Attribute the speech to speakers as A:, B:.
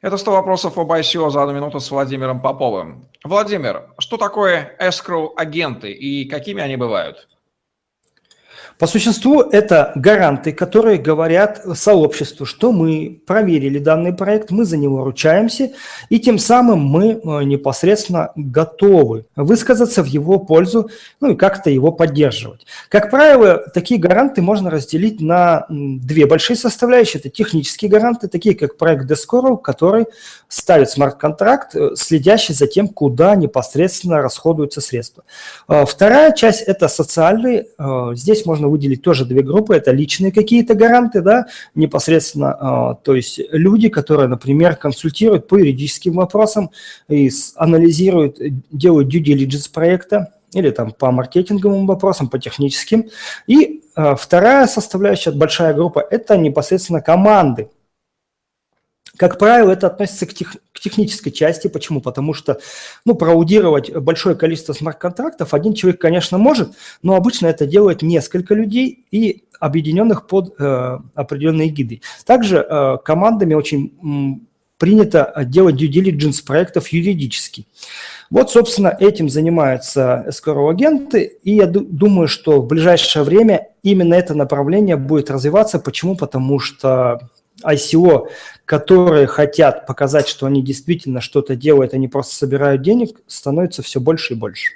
A: Это 100 вопросов об ICO за одну минуту с Владимиром Поповым. Владимир, что такое escrow-агенты и какими они бывают?
B: По существу это гаранты, которые говорят сообществу, что мы проверили данный проект, мы за него ручаемся, и тем самым мы э, непосредственно готовы высказаться в его пользу, ну и как-то его поддерживать. Как правило, такие гаранты можно разделить на две большие составляющие. Это технические гаранты, такие как проект Descorel, который ставит смарт-контракт, э, следящий за тем, куда непосредственно расходуются средства. Э, вторая часть – это социальные. Здесь можно выделить тоже две группы. Это личные какие-то гаранты, да, непосредственно, а, то есть люди, которые, например, консультируют по юридическим вопросам и анализируют, делают due diligence проекта, или там по маркетинговым вопросам, по техническим. И э, вторая составляющая, большая группа, это непосредственно команды, как правило, это относится к, тех, к технической части. Почему? Потому что ну, проаудировать большое количество смарт-контрактов один человек, конечно, может, но обычно это делает несколько людей и объединенных под э, определенные гиды. Также э, командами очень м, принято делать due diligence проектов юридически. Вот, собственно, этим занимаются escrow-агенты, и я думаю, что в ближайшее время именно это направление будет развиваться. Почему? Потому что ICO, которые хотят показать, что они действительно что-то делают, они просто собирают денег, становится все больше и больше.